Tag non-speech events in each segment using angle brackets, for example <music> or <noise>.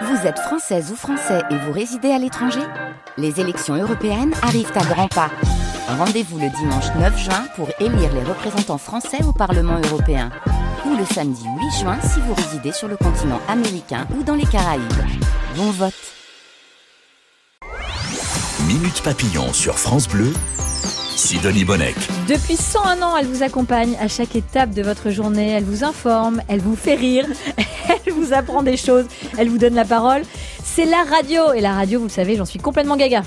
Vous êtes française ou français et vous résidez à l'étranger Les élections européennes arrivent à grands pas. Rendez-vous le dimanche 9 juin pour élire les représentants français au Parlement européen. Ou le samedi 8 juin si vous résidez sur le continent américain ou dans les Caraïbes. Bon vote Minute Papillon sur France Bleu, Sidonie Bonnec. Depuis 101 ans, elle vous accompagne à chaque étape de votre journée. Elle vous informe, elle vous fait rire, <laughs> vous apprend des choses, elle vous donne la parole. C'est la radio. Et la radio, vous le savez, j'en suis complètement gaga.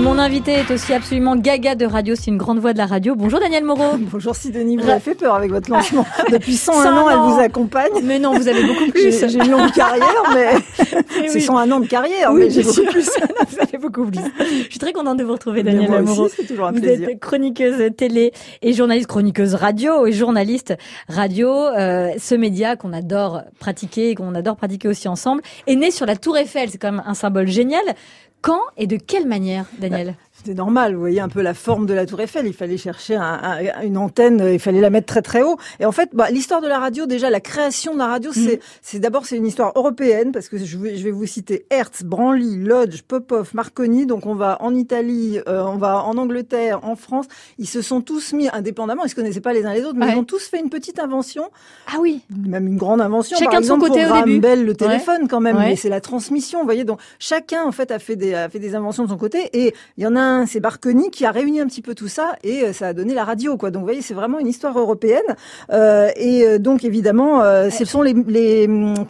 Et mon invité est aussi absolument gaga de radio. C'est une grande voix de la radio. Bonjour Daniel Moreau. <laughs> Bonjour Sidonie, vous avez fait peur avec votre lancement. <laughs> Depuis 101 101 ans, elle vous accompagne. Mais non, vous avez beaucoup plus. j'ai une longue carrière, mais <laughs> c'est oui. 101 ans de carrière, Oui, mais j'ai beaucoup plus. Beaucoup plus. Je suis très contente de vous retrouver, Daniel un Vous êtes chroniqueuse télé et journaliste, chroniqueuse radio et journaliste radio. Euh, ce média qu'on adore pratiquer et qu'on adore pratiquer aussi ensemble est né sur la Tour Eiffel. C'est quand même un symbole génial. Quand et de quelle manière, Daniel? C'était normal, vous voyez un peu la forme de la Tour Eiffel. Il fallait chercher un- un- une antenne, il fallait la mettre très très haut. Et en fait, bah, l'histoire de la radio, déjà la création de la radio, c'est c'est d'abord c'est une histoire européenne parce que je vais, je vais vous citer Hertz, Branly, Lodge, Popov, Marconi. Donc on va en Italie, euh, on va en Angleterre, en France. Ils se sont tous mis indépendamment. Ils se connaissaient pas les uns les autres, mais Ouais. ils ont tous fait une petite invention Ah oui. même une grande invention. Chacun Par de son côté pour au début. Bell, le téléphone quand même, Ouais. mais c'est la transmission, vous voyez. Donc chacun en fait a fait des a fait des inventions de son côté, et il y en a un, c'est Marconi qui a réuni un petit peu tout ça, et euh, ça a donné la radio, quoi. Donc vous voyez, c'est vraiment une histoire européenne. Euh, et euh, donc évidemment, euh, ce sont les, les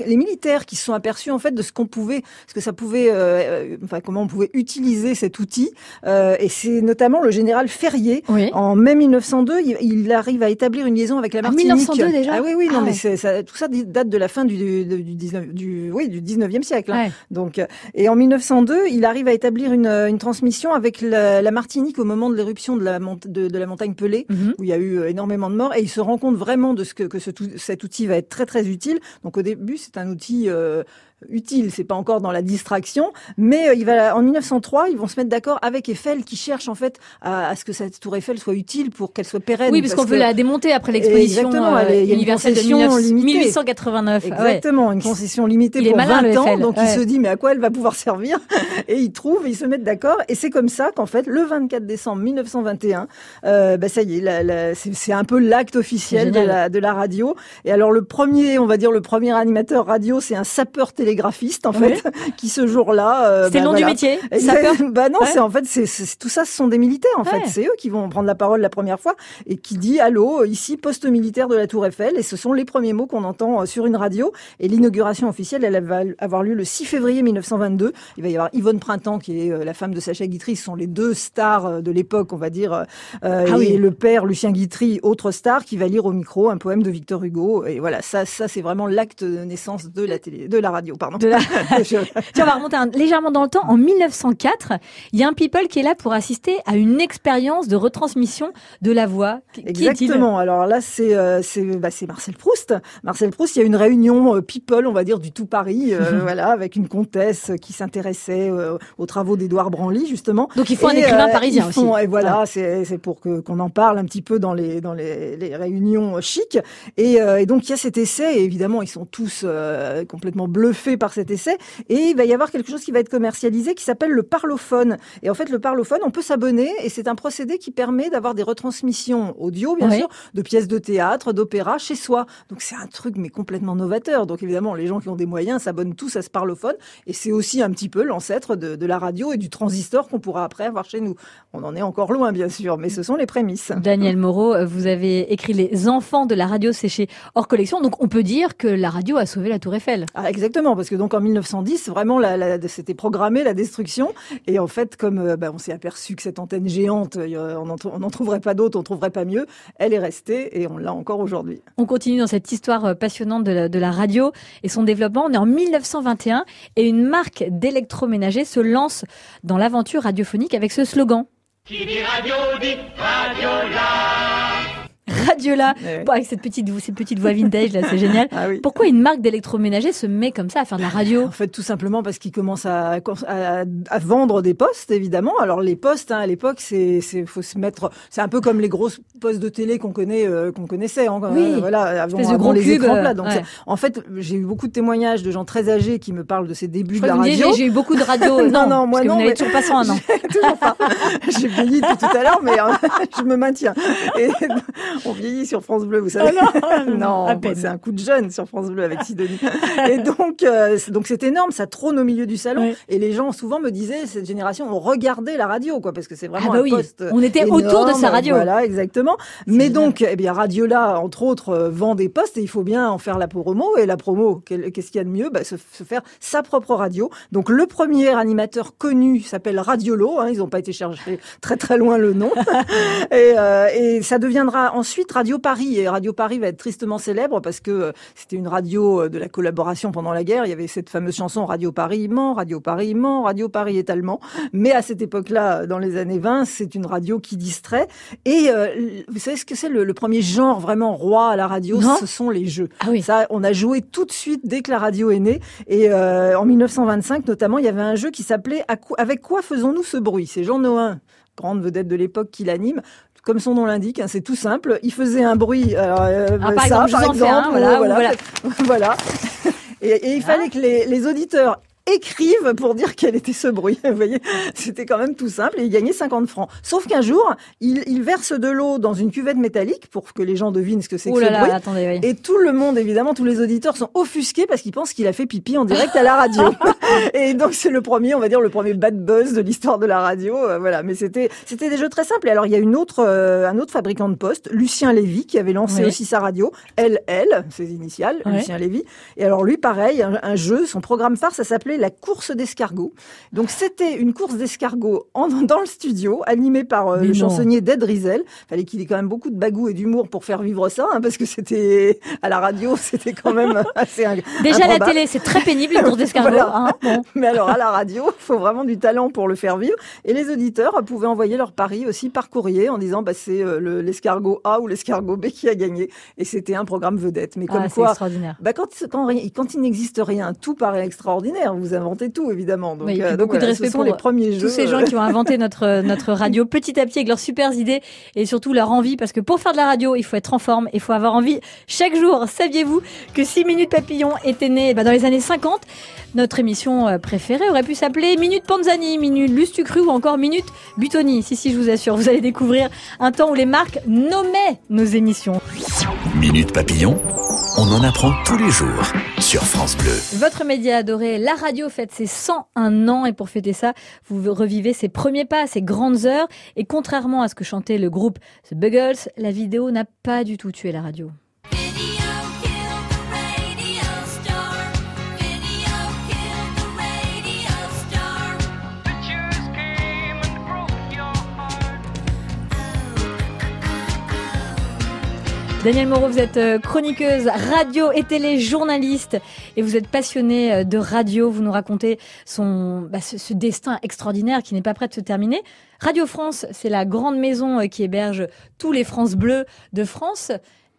les militaires qui se sont aperçus en fait de ce qu'on pouvait, ce que ça pouvait, euh, enfin comment on pouvait utiliser cet outil. Et c'est notamment le général Ferrier. Oui. En mai 1902, il, il arrive à établir une liaison avec la En Martinique. 1902 déjà Ah oui, oui, non, Ah mais ouais. c'est, ça, tout ça date de la fin du, du, du 19, du, oui, du 19e siècle. hein. Ouais. Donc, et en 1902, il arrive à établir une, une transmission avec la, la Martinique au moment de l'éruption de la, mont- de, de la montagne Pelée, Mhm. où il y a eu euh, énormément de morts, et il se rend compte vraiment de ce que, que ce tout- cet outil va être très très utile. Donc au début, c'est un outil euh, utile, c'est pas encore dans la distraction, mais euh, il va en 1903, ils vont se mettre d'accord avec Eiffel, qui cherche en fait à, à ce que cette tour Eiffel soit utile pour qu'elle soit pérenne. Oui, parce qu'on veut la démonter après l'exposition Exactement, euh, universelle de concession 19 limitée. 1889. Ah ouais. Exactement, une concession limitée Il est pour malin, 20 le ans, donc ouais. il se dit mais à quoi elle va pouvoir <laughs> servir? Et ils trouvent, ils se mettent d'accord, et c'est comme ça qu'en fait, le 24 décembre 1921, euh, bah ça y est, c'est un peu l'acte officiel de la, de la radio. Et alors le premier, on va dire le premier animateur radio, c'est un sapeur télégraphiste en fait, <laughs> qui ce jour-là. euh, C'était bah, le nom voilà. du métier <laughs> Bah non, Ouais. c'est en fait, c'est c'est- tout ça, ce sont des militaires en Ouais. fait. C'est eux qui vont prendre la parole la première fois et qui dit allô, ici poste militaire de la Tour Eiffel. Et ce sont les premiers mots qu'on entend euh, sur une radio. Et l'inauguration officielle, elle va avoir lieu le 6 février 1922. Il va y avoir Yvonne Printemps qui est euh, la femme de Sacha Guitry. Ce sont les deux stars de l'époque, on va dire. euh, Ah et oui. le père Lucien Guitry, autre star, qui va lire au micro un poème de Victor Hugo. Et voilà, ça, ça c'est vraiment l'acte de naissance de la télé, de la radio, pardon. De la- <laughs> Je- <laughs> Tiens, on va remonter un- légèrement dans le temps. En 1904, il y a un people qui est là pour assister à une expérience de retransmission de la voix. Qui- Exactement. Alors là, c'est euh, bah, c'est Marcel Proust. Marcel Proust. Il y a une réunion euh, people, on va dire, du tout Paris, euh, <laughs> voilà, avec une comtesse qui s'intéressait aux travaux d'Édouard Branly, justement. Donc il faut un écrivain parisien ils aussi. Et voilà, c'est c'est pour que qu'on en parle un petit peu dans les dans les, les réunions chic. Et, et donc il y a cet essai. Et évidemment, ils sont tous complètement bluffés par cet essai. Et il va y avoir quelque chose qui va être commercialisé qui s'appelle le parlophone. Et en fait, le parlophone, on peut s'abonner et c'est un procédé qui permet d'avoir des retransmissions audio, bien sûr, de pièces de théâtre, d'opéra chez soi. Donc c'est un truc mais complètement novateur. Donc évidemment, les gens qui ont des moyens s'abonnent tous à ce parlophone et c'est aussi un petit peu l'ancêtre de, de la radio et du transistor qu'on pourra après avoir chez nous. On en est encore loin, bien sûr, mais ce sont les prémices. Daniel Moreau, vous avez écrit Les enfants de la radio séchée hors collection. Donc on peut dire que la radio a sauvé la Tour Eiffel. Ah, exactement. Parce que donc en 1910, vraiment, la, la- c'était programmé la destruction. Et en fait, comme euh, bah, on s'est aperçu que cette antenne géante, euh, on n'en trouverait pas d'autre, on trouverait pas mieux, elle est restée et on l'a encore aujourd'hui. On continue dans cette histoire euh, passionnante de la, de la radio et son développement. On est en 1921 et une marque d'électroménager se lance dans l'aventure radiophonique avec ce slogan. Qui dit radio dit Radiola. Radiola. Ouais. Bon, avec cette petite, voix- cette petite voix vintage là, c'est génial. <laughs> Ah oui. Pourquoi une marque d'électroménager se met comme ça à faire de la radio? En fait, tout simplement parce qu'ils commencent à, à, à vendre des postes, évidemment. Alors les postes, hein, à l'époque, c'est, faut se mettre, c'est un peu comme les grosses postes de télé qu'on connaît, euh, qu'on connaissait. hein, Oui. euh, voilà, avant, avant gros les cube, écrans euh, plats. Donc, ouais. en fait, j'ai eu beaucoup de témoignages de gens très âgés qui me parlent de ces débuts Je de la radio. j'ai eu beaucoup de radio. <laughs> Non, non, moi parce que non, Vous mais- toujours pas 101 ans. <laughs> Toujours pas. J'ai vieilli tout à l'heure, mais je me maintiens. Et on vieillit sur France Bleu, vous savez. <laughs> non, à peine. c'est un coup de jeune sur France Bleu avec Sidonie. <laughs> Et donc, euh, c'est- donc c'est énorme, ça trône au milieu du salon. Ouais. Et les gens souvent me disaient, cette génération, on regardait la radio, quoi, parce que c'est vraiment Ah bah un poste. on était autour de sa radio. Voilà, exactement. Mais génial. donc, eh bien, Radiola, entre autres, euh, vend des postes et il faut bien en faire la promo. Et la promo, qu'est-ce qu'il y a de mieux? Bah, se, se faire sa propre radio. Donc, le premier animateur connu s'appelle Radiolo. Hein, ils n'ont pas été chercher très très loin le nom. <laughs> et, euh, et ça deviendra ensuite Radio Paris. Et Radio Paris va être tristement célèbre parce que euh, c'était une radio euh, de la collaboration pendant la guerre. Il y avait cette fameuse chanson Radio Paris ment, Radio Paris ment, Radio Paris est allemand. Mais à cette époque-là, dans les années 20, c'est une radio qui distrait. Et euh, vous savez ce que c'est le, le premier genre vraiment roi à la radio? Non. Ce sont les jeux. Ah oui. Ça, on a joué tout de suite dès que la radio est née. Et euh, en 1925, notamment, il y avait un jeu qui s'appelait Avec quoi faisons-nous ce bruit? C'est Jean Nohain, grande vedette de l'époque, qui l'anime. Comme son nom l'indique, hein, c'est tout simple. Il faisait un bruit. alors, euh, Ah, par ça, exemple, un, ou, voilà, ou voilà. voilà. <laughs> Voilà. Et, et il fallait que les, les auditeurs écrivent pour dire quel était ce bruit. <laughs> Vous voyez, c'était quand même tout simple et il gagnait 50 francs. Sauf qu'un jour, il, il verse de l'eau dans une cuvette métallique pour que les gens devinent ce que c'est que Oh ce là là, bruit. attendez, oui. Et tout le monde, évidemment, tous les auditeurs sont offusqués parce qu'ils pensent qu'il a fait pipi en direct à la radio. <laughs> et donc c'est le premier, on va dire le premier bad buzz de l'histoire de la radio. euh, voilà, mais c'était c'était des jeux très simples. Et alors il y a une autre, euh, un autre fabricant de postes, Lucien Lévy, qui avait lancé Oui. aussi sa radio, LL, ses initiales. Lucien Lévy. Et alors lui, pareil, un, un jeu, son programme phare, ça s'appelait la course d'escargot. Donc c'était une course d'escargot <laughs> dans le studio, animée par euh, le chansonnier Ded Rizel. Fallait qu'il ait quand même beaucoup de bagou et d'humour pour faire vivre ça, hein, parce que c'était à la radio, <laughs> c'était quand même assez Déjà, la télé, c'est très pénible, les courses d'escargot. Voilà. hein. Bon. <laughs> Mais alors à la radio, il faut vraiment du talent pour le faire vivre. Et les auditeurs pouvaient envoyer leur pari aussi par courrier en disant bah, c'est euh, le- l'escargot A ou l'escargot B qui a gagné. Et c'était un programme vedette. Mais comme Ah, c'est quoi, bah, quand, quand, ri- quand il n'existe rien, tout paraît extraordinaire. Vous inventez tout évidemment. Donc, Oui, euh, donc beaucoup de voilà, respect ce sont pour les premiers jeux. Tous ces gens euh, qui ont inventé notre, <laughs> notre radio petit à petit avec leurs super idées et surtout leur envie parce que pour faire de la radio, il faut être en forme, il faut avoir envie chaque jour. Saviez-vous que 6 minutes papillon était né bah, dans les années 50 Notre émission euh, préférée aurait pu s'appeler Minute Panzani, Minute Lustucru ou encore Minute Butoni. Si, si, je vous assure, vous allez découvrir un temps où les marques nommaient nos émissions. Minute Papillon, on en apprend tous les jours sur France Bleu. Votre média adoré, la radio fête ses 101 ans et pour fêter ça, vous revivez ses premiers pas, ses grandes heures et contrairement à ce que chantait le groupe The Buggles, la vidéo n'a pas du tout tué la radio. Daniel Moreau, vous êtes euh, chroniqueuse radio et télé journaliste et vous êtes passionnée euh, de radio. Vous nous racontez son, bah, ce, ce destin extraordinaire qui n'est pas prêt de se terminer. Radio France, c'est la grande maison euh, qui héberge tous les France Bleus de France.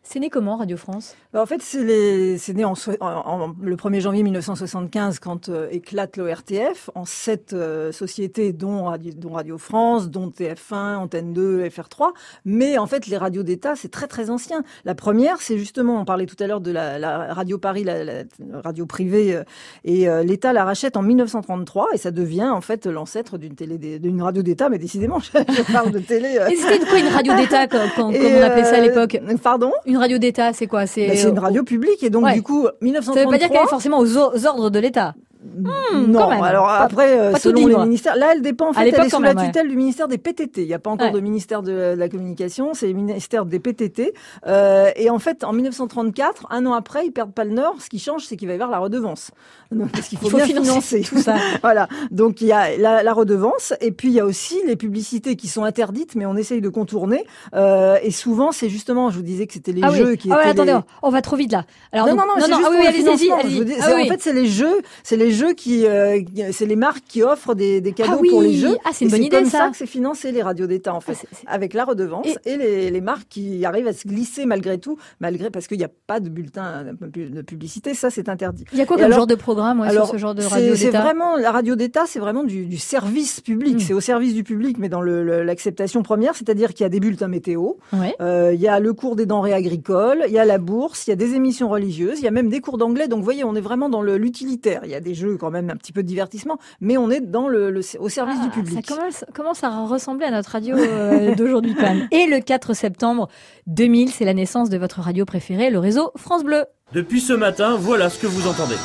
C'est né comment Radio France? Bah, en fait, c'est né en, so- en- en- le 1er janvier 1975 quand euh, éclate l'ORTF en sept euh, sociétés, dont Radio, dont Radio France, dont TF1, Antenne 2, FR3. Mais en fait, les radios d'État, c'est très très ancien. La première, c'est justement, on parlait tout à l'heure de la, la Radio Paris, la, la radio privée, euh, et l'État la rachète en 1933 et ça devient en fait l'ancêtre d'une télé, d'É- d'une radio d'État. Mais décidément, <laughs> je, parle de télé. Et c'était quoi une radio d'État quand, quand- on appelait ça à l'époque? Pardon? Une radio d'État, c'est quoi? Bah, C'est une radio publique et donc ouais. du coup Ça veut 1933. pas dire qu'elle est forcément aux ordres de l'État. Non, quand même. alors Pas- après, euh, pas selon les ministères, là elle dépend en fait, elle est sous même, la ouais. tutelle du ministère des PTT. Il n'y a pas encore Ouais. de ministère de la communication, c'est le ministère des PTT. Euh, et en fait, en 1934, un an après, ils perdent pas le Nord. Ce qui change, c'est qu'il va y avoir la redevance, <laughs> Donc, parce qu'il faut, bien financer financer tout ça. <laughs> voilà. Donc il y a la, la redevance et puis il y a aussi les publicités qui sont interdites, mais on essaye de contourner. Euh, et souvent, c'est justement, je vous disais que c'était les ah oui. jeux qui ah ouais, attendez, les... on va trop vite là. Alors, non, donc- non, non, c'est juste ah oui, allez-y, allez-y, financement. Je allez-y. veux dire, c'est- oui. En fait, c'est les jeux, c'est les jeux qui, euh, c'est les marques qui offrent des, des cadeaux Ah oui. pour les jeux. Ah, c'est une bonne idée, comme ça. que c'est financé les radios d'État en fait, Ah, c'est- c'est- avec la redevance Et- et, les, les marques qui arrivent à se glisser malgré tout, malgré parce qu'il n'y a pas de bulletin de publicité, ça c'est interdit. Il y a quoi Et comme alors- genre de programme ouais, Alors, sur ce genre de c'est- radio c'est d'État vraiment la radio d'État, c'est vraiment du, du service public. Mm. C'est au service du public, mais dans l'acceptation première, c'est-à-dire qu'il y a des bulletins météo, Ouais. euh, il y a le cours des denrées agricoles, il y a la bourse, il y a des émissions religieuses, il y a même des cours d'anglais. Donc, vous voyez, on est vraiment dans l'utilitaire. Il y a des jeux quand même, un petit peu de divertissement, mais on est dans le, le- au service Ah, du public. Ça commence, commence à ressembler à notre radio euh, <laughs> d'aujourd'hui quand même. Et le 4 septembre 2000, c'est la naissance de votre radio préférée, le réseau France Bleu. Depuis ce matin, voilà ce que vous entendez.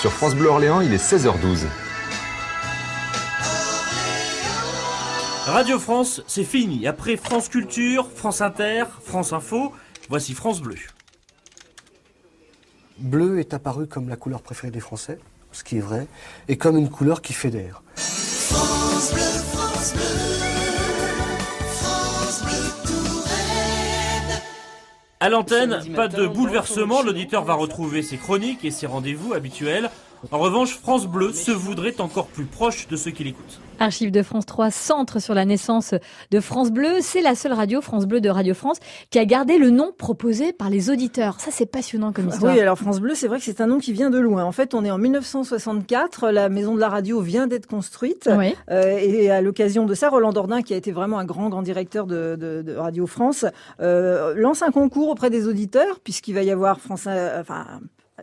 Sur France Bleu Orléans, il est 16h12. Radio France, c'est fini. Après France Culture, France Inter, France Info, voici France Bleu. Bleu est apparu comme la couleur préférée des Français, ce qui est vrai, et comme une couleur qui fédère. À l'antenne, pas de bouleversement, l'auditeur va retrouver ses chroniques et ses rendez-vous habituels. En revanche, France Bleu se voudrait encore plus proche de ceux qui l'écoutent. Archives de France 3 centre sur la naissance de France Bleu. C'est la seule radio, France Bleu de Radio France, qui a gardé le nom proposé par les auditeurs. Ça, c'est passionnant comme histoire. Oui, alors France Bleu, c'est vrai que c'est un nom qui vient de loin. En fait, on est en 1964, la maison de la radio vient d'être construite. Oui. Euh, et à l'occasion de ça, Roland Dordain, qui a été vraiment un grand, grand directeur de, de- de Radio France, euh, lance un concours auprès des auditeurs, puisqu'il va y avoir France, euh, enfin,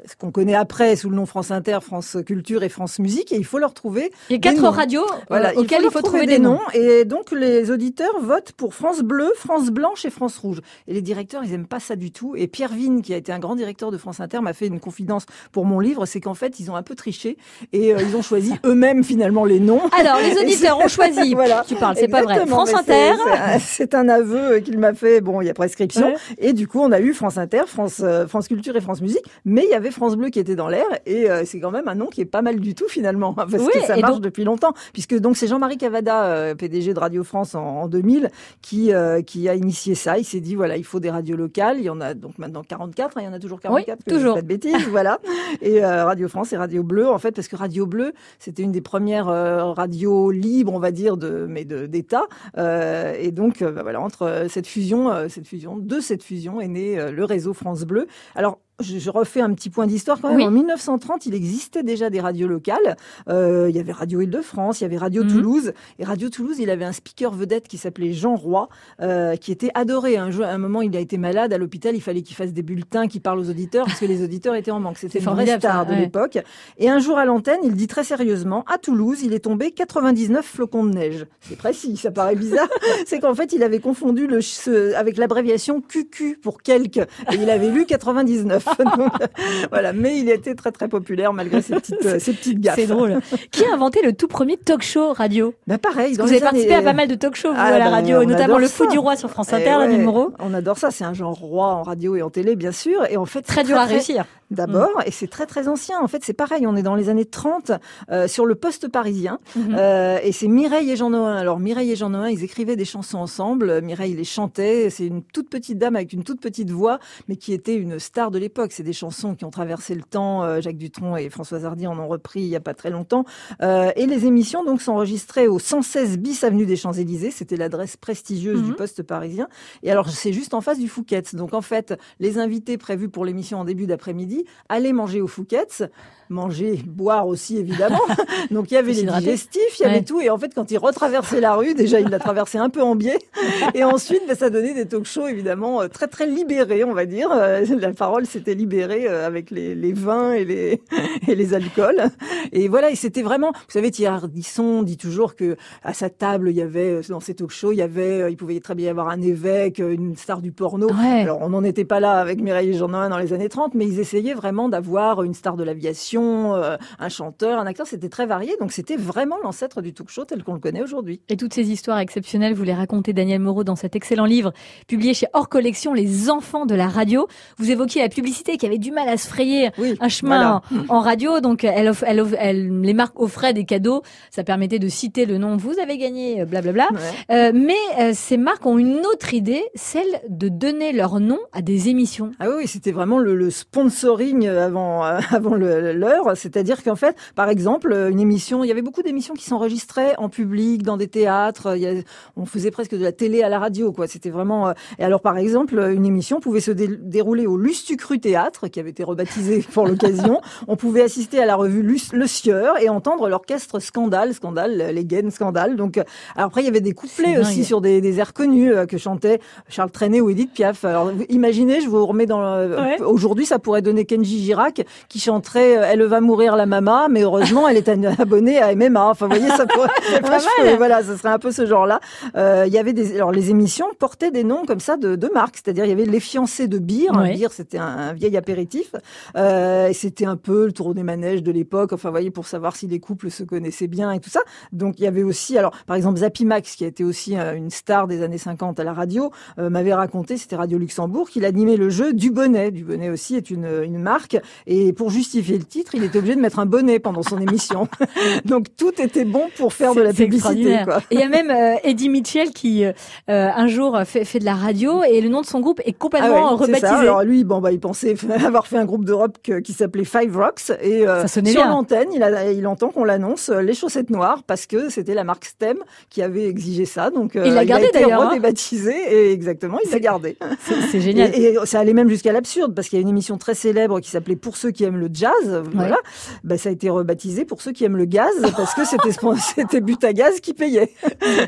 ce qu'on connaît après sous le nom France Inter, France Culture et France Musique, et il faut leur trouver Il y a quatre noms. radios euh, auxquelles il faut trouver des noms. Et donc, les auditeurs votent pour France Bleu, France Blanche et France Rouge. Et les directeurs, ils aiment pas ça du tout. Et Pierre Vigne, qui a été un grand directeur de France Inter, m'a fait une confidence pour mon livre, c'est qu'en fait, ils ont un peu triché et euh, ils ont choisi <laughs> eux-mêmes finalement les noms. Alors, les auditeurs ont choisi. <laughs> Voilà. Tu parles, c'est pas vrai. France Inter. c'est un- C'est un aveu qu'il m'a fait. Bon, il y a prescription. Ouais. Et du coup, on a eu France Inter, France, euh, France Culture et France Musique. Mais il y avait France Bleu qui était dans l'air. Et euh, c'est quand même un nom qui est pas mal du tout finalement. <laughs> Parce Oui, que ça marche donc- depuis longtemps. Puisque donc c'est Jean-Marie Cavada, euh, PDG de Radio France en, en 2000, qui, euh, qui a initié ça. Il s'est dit, voilà, il faut des radios locales. Il y en a donc maintenant 44. hein, il y en a toujours 44. que je dis toujours. Pas de bêtises, voilà. <laughs> Et Radio France et Radio Bleu, en fait, parce que Radio Bleu, c'était une des premières radios libres, on va dire, de, mais de- d'État. Et donc, bah, voilà, entre cette fusion, cette fusion, de cette fusion est né le réseau France Bleu. Alors, je, refais un petit point d'histoire quand même. Oui. En 1930, il existait déjà des radios locales. Euh, il y avait Radio Île-de-France, il y avait Radio Mhm. Toulouse. Et Radio Toulouse, il avait un speaker vedette qui s'appelait Jean Roy, euh, qui était adoré. Un, jour, à un moment, il a été malade à l'hôpital. Il fallait qu'il fasse des bulletins qui parlent aux auditeurs parce que les auditeurs étaient en manque. C'était une vraie star de ouais. l'époque. Et un jour à l'antenne, il dit très sérieusement, à Toulouse, il est tombé 99 flocons de neige. C'est précis, ça paraît bizarre. <laughs> C'est qu'en fait, il avait confondu le, ch- ce- avec l'abréviation QQ pour quelques. Et il avait lu 99. Donc, <laughs> voilà. Mais il était très, très populaire malgré ses petites, euh, ses petites gaffes. C'est drôle. Qui a inventé le tout premier talk show radio? Bah, pareil. Dans Vous avez participé à pas mal de talk shows, vous, Ah, à la bah, radio, notamment Le Fou du Roi sur France Eh Inter, ouais, numéro. On adore ça. C'est un genre roi en radio et en télé, bien sûr. Et en fait, Très dur à réussir. D'abord, et c'est très très ancien. En fait, c'est pareil. On est dans les années 30 euh, sur le poste parisien, Mhm. Euh, et c'est Mireille et Jean Noin. Alors Mireille et Jean Noin, ils écrivaient des chansons ensemble. Mireille les chantait. C'est une toute petite dame avec une toute petite voix, mais qui était une star de l'époque. C'est des chansons qui ont traversé le temps. Euh, Jacques Dutronc et Françoise Hardy en ont repris il y a pas très longtemps. Euh, et les émissions donc sont enregistrées au 116 bis avenue des Champs-Élysées. C'était l'adresse prestigieuse du Mhm. poste parisien. Et alors c'est juste en face du Fouquet's. Donc en fait, les invités prévus pour l'émission en début d'après-midi allaient manger au Fouquet's, manger, boire aussi évidemment. <laughs> Donc il y avait les digestifs, il y avait Ouais. tout. Et en fait, quand ils retraversaient la rue, déjà ils la traversaient un peu en biais. Et ensuite, ben, ça donnait des talk-shows évidemment euh, très très libérés, on va dire. Euh, La parole s'était libéré euh, avec les, les vins et les, <laughs> et les alcools. Et voilà, et c'était vraiment, vous savez, Thierry Ardisson dit toujours que à sa table, il y avait, dans ses talk shows, il y avait, il pouvait très bien y avoir un évêque, une star du porno. Ouais. Alors, on n'en était pas là avec Mireille et Jean Noin dans les années 30, mais ils essayaient vraiment d'avoir une star de l'aviation, euh, un chanteur, un acteur. C'était très varié. Donc, c'était vraiment l'ancêtre du talk show tel qu'on le connaît aujourd'hui. Et toutes ces histoires exceptionnelles, vous les racontez Daniel Moreau dans cet excellent livre publié chez Hors Collection, Les enfants de la radio. Vous évoquiez la publicité qui avait du mal à se frayer Oui, un chemin voilà. en, en radio. Donc, elle, les marques offraient des cadeaux. Ça permettait de citer le nom. Vous avez gagné, euh, blablabla. Ouais. Euh, mais euh, ces marques ont une autre idée, celle de donner leur nom à des émissions. Ah oui, c'était vraiment le, le sponsoring avant euh, <laughs> avant le- l'heure. C'est-à-dire qu'en fait, par exemple, euh, une émission, il y avait beaucoup d'émissions qui s'enregistraient en public, dans des théâtres. Il y a- on faisait presque de la télé à la radio, quoi. C'était vraiment. euh, Et alors, par exemple, une émission pouvait se dé- dérouler au Lustucru Théâtre, qui avait été rebaptisé <laughs> pour l'occasion. On pouvait assister à la revue Lus- Le Sieur et entendre l'orchestre Scandale, Scandale, les Gaines Scandale. Donc, euh, alors après, il y avait des couplets aussi dingue. sur des, des airs connus euh, que chantaient Charles Trenet ou Edith Piaf. Alors, imaginez, je vous remets dans le... Ouais. Aujourd'hui, ça pourrait donner Kenji Girac qui chanterait euh, Elle va mourir la mama, mais heureusement, elle est <laughs> abonnée à MMA. Enfin, vous voyez, ça pourrait... <laughs> Mal. voilà, ce serait un peu ce genre-là. Euh, Il y avait des... Alors, les émissions portaient des noms comme ça de, de marques. C'est-à-dire, il y avait Les Fiancés de Beer. Ouais. Beer, c'était un, un vieil apéritif. Euh, et c'était un peu le tour des manèges de l'époque. Enfin, vous voyez, pour savoir si les couples se connaissaient bien et tout ça. Donc, il y avait aussi, alors, par exemple, Zappy Max, qui a été aussi euh, une star des années 50 à la radio, euh, m'avait raconté, c'était Radio Luxembourg, qu'il animait le jeu du bonnet. Du bonnet aussi est une, une marque. Et pour justifier le titre, il était obligé de mettre un bonnet pendant son émission. <laughs> Donc, tout était bon pour faire de la publicité, extraordinaire. quoi. Et il y a même euh, Eddie Mitchell qui euh, euh, un jour fait, fait de la radio et le nom de son groupe est complètement Ah ouais, rebaptisé. ça. Alors lui, bon bah il pensait <laughs> avoir fait un groupe de rock qui s'appelait Five Rocks et euh, sur l'antenne, il, a- il entend qu'on l'annonce euh, les chaussettes noires parce que c'était la marque Stem qui avait exigé ça. Donc euh, Il l'a a gardé, d'ailleurs, hein. rebaptisé et exactement, il l'a gardé. C'est c'est génial. Et, et ça allait même jusqu'à l'absurde parce qu'il y a une émission très célèbre qui s'appelait Pour ceux qui aiment le jazz. Voilà, bah, ça a été rebaptisé Pour ceux qui aiment le gaz parce que c'était <laughs> c'était but à gaz qui payait.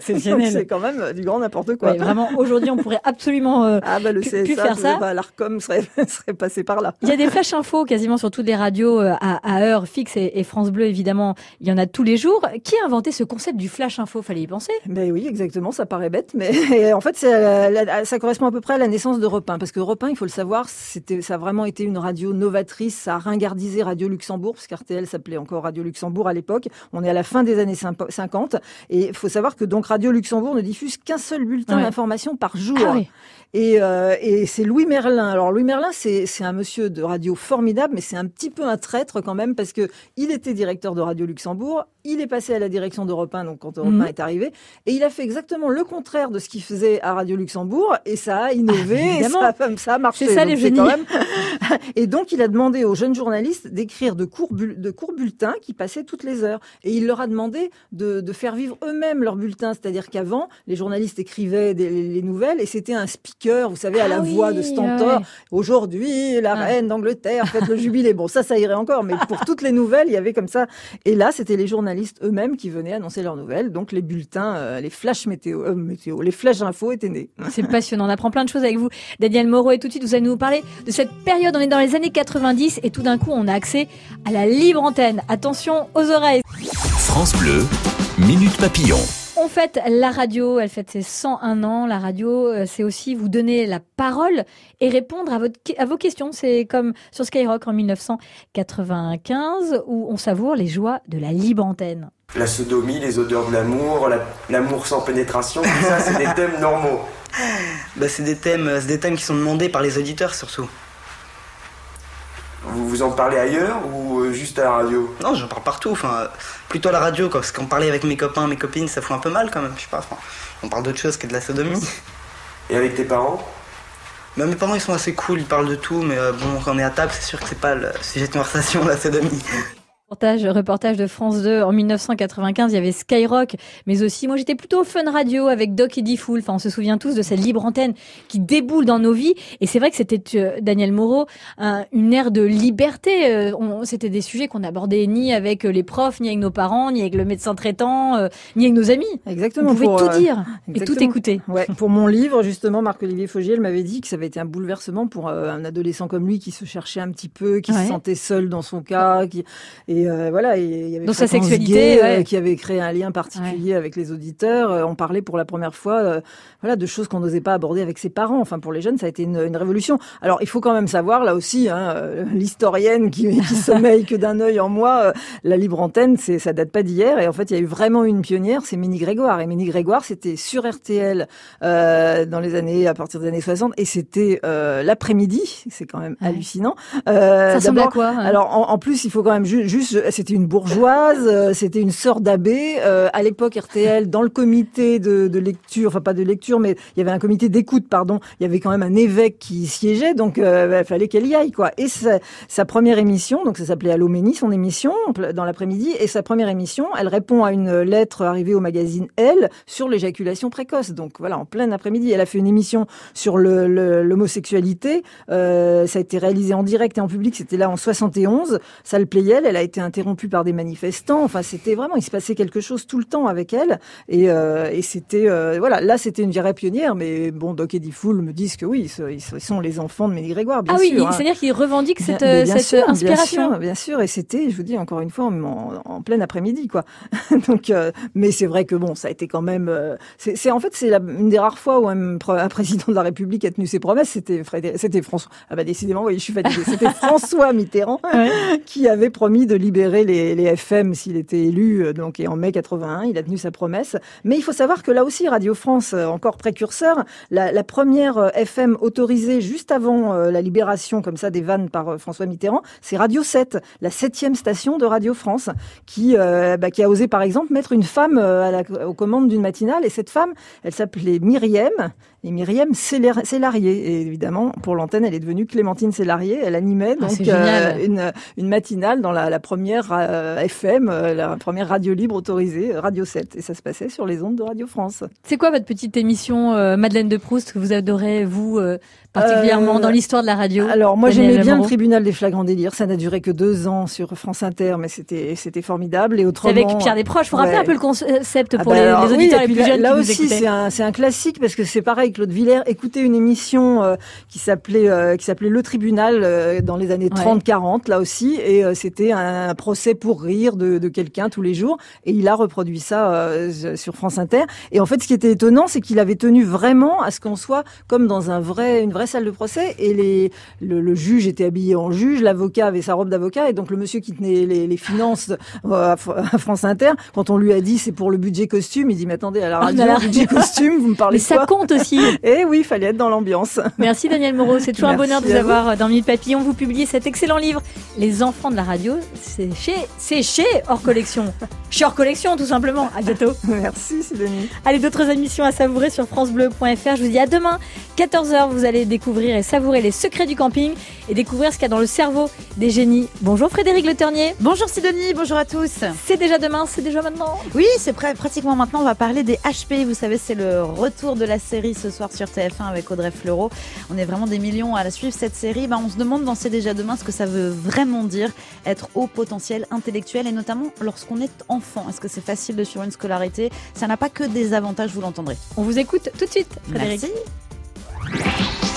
C'est Donc, génial. C'est quand même du grand n'importe quoi. Ouais, vraiment, aujourd'hui, on pourrait absolument. euh, Ah bah le CSA, pu faire ça. l'Arcom serait, <laughs> serait passé par là. Il y a des flash infos quasiment sur toutes les radios euh, à, à heure fixe et, et France Bleu évidemment. Il y en a tous les jours. Qui a inventé ce concept du flash info? Fallait y penser. Ben oui, exactement, ça paraît bête, mais <laughs> en fait, euh, ça correspond à peu près à la naissance d'Europe 1, parce que 1, il faut le savoir, c'était, ça a vraiment été une radio novatrice, ça a ringardisé Radio Luxembourg, parce qu'RTL s'appelait encore Radio Luxembourg à l'époque. On est à la fin des années 50, et il faut savoir que donc Radio Luxembourg ne diffuse qu'un seul bulletin Ouais. d'information par jour. Ah oui. Et, euh, et c'est Louis Merlin. Alors Louis Merlin, c'est un monsieur de radio formidable, mais c'est un petit peu un traître quand même parce que il était directeur de Radio Luxembourg. Il est passé à la direction d'Europe 1, donc quand Europe Mhm. 1 est arrivé, et il a fait exactement le contraire de ce qu'il faisait à Radio Luxembourg, et ça a innové, Ah, et ça, a- ça a marché. C'est ça, Donc les quand génies. même- <laughs> et donc il a demandé aux jeunes journalistes d'écrire de courts, de courts bulletins qui passaient toutes les heures, et il leur a demandé de, de faire vivre eux-mêmes leurs bulletins, c'est-à-dire qu'avant les journalistes écrivaient des, les nouvelles, et c'était un speaker, vous savez, à la Ah oui, voix de Stentor. ouais. Aujourd'hui, la Ah. reine d'Angleterre fête le jubilé. Bon, ça, ça irait encore, mais pour toutes les nouvelles, il y avait comme ça. Et là, c'était les journalistes eux-mêmes qui venaient annoncer leurs nouvelles. Donc, les bulletins, euh, les flashs météo, euh, météo, les flashs infos étaient nés. <laughs> C'est passionnant. On apprend plein de choses avec vous. Daniel Moreau et tout de suite, vous allez nous parler de cette période. On est dans les années 90 et tout d'un coup, on a accès à la libre antenne. Attention aux oreilles. France Bleu, Minute Papillon. On fête la radio, elle fête ses 101 ans. La radio, euh, c'est aussi vous donner la parole et répondre à, votre, à vos questions. C'est comme sur Skyrock en 1995 où on savoure les joies de la libre antenne. La sodomie, les odeurs de l'amour, la- l'amour sans pénétration, tout ça, c'est des <laughs> thèmes normaux. Bah, c'est des thèmes, c'est des thèmes qui sont demandés par les auditeurs surtout. Vous vous en parlez ailleurs ou euh, juste à la radio? Non, j'en parle partout. Enfin, plutôt à la radio, quoi, parce qu'en parler avec mes copains, mes copines, ça fout un peu mal quand même. Je sais pas. enfin, on parle d'autre chose que de la sodomie. Et avec tes parents? Bah, mes parents, ils sont assez cool, ils parlent de tout, mais euh, bon, quand on est à table, c'est sûr que c'est pas le sujet de conversation, la sodomie. Reportage, reportage de France 2 en 1995, il y avait Skyrock, mais aussi moi j'étais plutôt Fun Radio avec Doc et Diffoul. Enfin, on se souvient tous de cette libre antenne qui déboule dans nos vies. Et c'est vrai que c'était euh, Daniel Moreau, un- une ère de liberté. Euh, on- C'était des sujets qu'on abordait ni avec euh, les profs, ni avec nos parents, ni avec le médecin traitant, euh, ni avec nos amis. Exactement. On pouvait pour, tout euh, dire et tout écouter. Ouais, pour mon livre, justement, Marc-Olivier Fogiel m'avait dit que ça avait été un bouleversement pour euh, un adolescent comme lui qui se cherchait un petit peu, qui Ouais. se sentait seul dans son cas, qui et euh, voilà, et il y avait Dans sa sexualité, Gay, euh, ouais. qui avait créé un lien particulier avec les auditeurs. Euh, on parlait pour la première fois, euh, voilà, de choses qu'on n'osait pas aborder avec ses parents. Enfin, pour les jeunes, ça a été une, une révolution. Alors, il faut quand même savoir, là aussi, hein, l'historienne qui, <laughs> qui sommeille que d'un œil en moi, euh, la libre antenne, c'est ça date pas d'hier. Et en fait, il y a eu vraiment une pionnière, c'est Ménie Grégoire. Et Ménie Grégoire, c'était sur RTL euh, dans les années, à partir des années 60, et c'était euh, l'après-midi. C'est quand même hallucinant. Euh, Ça ressemble à quoi, hein Alors, en, en plus, il faut quand même ju- juste, c'était une bourgeoise, euh, c'était une sœur d'abbé. Euh, à l'époque, RTL, dans le comité de, lecture, enfin pas de lecture, mais il y avait un comité d'écoute, pardon. Il y avait quand même un évêque qui siégeait, donc euh, il fallait qu'elle y aille, quoi. Et sa, première émission, donc ça s'appelait Allo Méni, son émission dans l'après-midi, et sa première émission, elle répond à une lettre arrivée au magazine Elle sur l'éjaculation précoce. Donc voilà, en plein après-midi, elle a fait une émission sur l'homosexualité. Euh, ça a été réalisé en direct et en public. C'était là en 71. Ça le Playel. Elle a été interrompue par des manifestants. Enfin, c'était vraiment, il se passait quelque chose tout le temps avec elle. Et, euh, et c'était, euh, voilà, là, c'était une vraie pionnière. Mais bon, Doc et Diffoul me disent que oui, ils sont les enfants de Mélie Grégoire, bien ah oui, hein. c'est-à-dire qu'il revendique cette, Bien- mais bien cette sûr, bien inspiration. sûr, Bien sûr, et c'était, je vous dis encore une fois, en, plein après-midi, quoi. <laughs> Donc, euh, mais c'est vrai que bon, ça a été quand même. c'est en fait, c'est une des rares fois où un, président de la République a tenu ses promesses. C'était c'était François. Ah bah décidément, oui, je suis fatiguée. C'était <laughs> François Mitterrand qui avait promis de libérer les, les FM s'il était élu. euh, Donc, et en mai 81, il a tenu sa promesse. Mais il faut savoir que là aussi, Radio France, euh, encore précurseur, la, première euh, FM autorisée juste avant la libération comme ça des vannes par François Mitterrand, c'est Radio 7, la septième station de Radio France, qui, bah, qui a osé par exemple mettre une femme aux commandes d'une matinale. Et cette femme, elle s'appelait Myriam. Et Myriam Célar- Célarier. Et évidemment, pour l'antenne, elle est devenue Clémentine Célarier. Elle animait Ah, donc euh, une, une matinale dans la, la première euh, FM, euh, la première radio libre autorisée, Radio 7. Et ça se passait sur les ondes de Radio France. C'est quoi votre petite émission euh, Madeleine de Proust que vous adorez, vous, particulièrement Euh, dans l'histoire de la radio Alors moi j'aimais bien le tribunal des flagrants délires. Ça n'a duré que deux ans sur France Inter, mais c'était c'était formidable. Et C'est autrement, avec Pierre Desproges. Rappeler Ouais. un peu le concept Ah pour bah les, alors, les oui, auditeurs et les plus là- jeunes Là qui nous aussi, c'est un, c'est un classique parce que c'est pareil. Claude Villers écoutait une émission euh, qui s'appelait euh, qui s'appelait Le Tribunal dans les années Ouais. 30-40 là aussi, et c'était un procès pour rire de, de quelqu'un tous les jours. Et il a reproduit ça sur France Inter. Et en fait, ce qui était étonnant, c'est qu'il avait tenu vraiment à ce qu'on soit comme dans un vrai une vraie salle de procès. Et les le, le juge était habillé en juge, l'avocat avait sa robe d'avocat, et donc le monsieur qui tenait les, les finances euh, à, Fr- à France Inter, quand on lui a dit c'est pour le budget costume, il dit mais attendez à la Ah, radio, budget costume, vous me <laughs> parlez Mais de ça quoi? compte aussi. <laughs> Eh oui, il fallait être dans l'ambiance. <laughs> Merci Daniel Moreau, c'est toujours un bonheur de vous avoir dans Minute Papillon. Vous publiez cet excellent livre, Les enfants de la radio. C'est chez, c'est chez Hors Collection. Chez Hors Collection, tout simplement. À bientôt. Merci Sidonie. Allez, d'autres émissions à savourer sur FranceBleu.fr. Je vous dis à demain, 14h. Vous allez découvrir et savourer les secrets du camping et découvrir ce qu'il y a dans le cerveau des génies. Bonjour Frédéric Le Ternier. Bonjour Sidonie, bonjour à tous. C'est déjà demain, c'est déjà maintenant. Oui, c'est pra- pratiquement maintenant. On va parler des HP. Vous savez, c'est le retour de la série ce soir sur TF1 avec Audrey Fleurot. On est vraiment des millions à la suivre cette série. Bah, on se demande dans C'est déjà demain ce que ça veut vraiment dire être haut potentiel intellectuel et notamment lorsqu'on est enfant. Est-ce que c'est facile de suivre une scolarité? Ça n'a pas que des avantages, vous l'entendrez. On vous écoute tout de suite, Frédéric. Merci.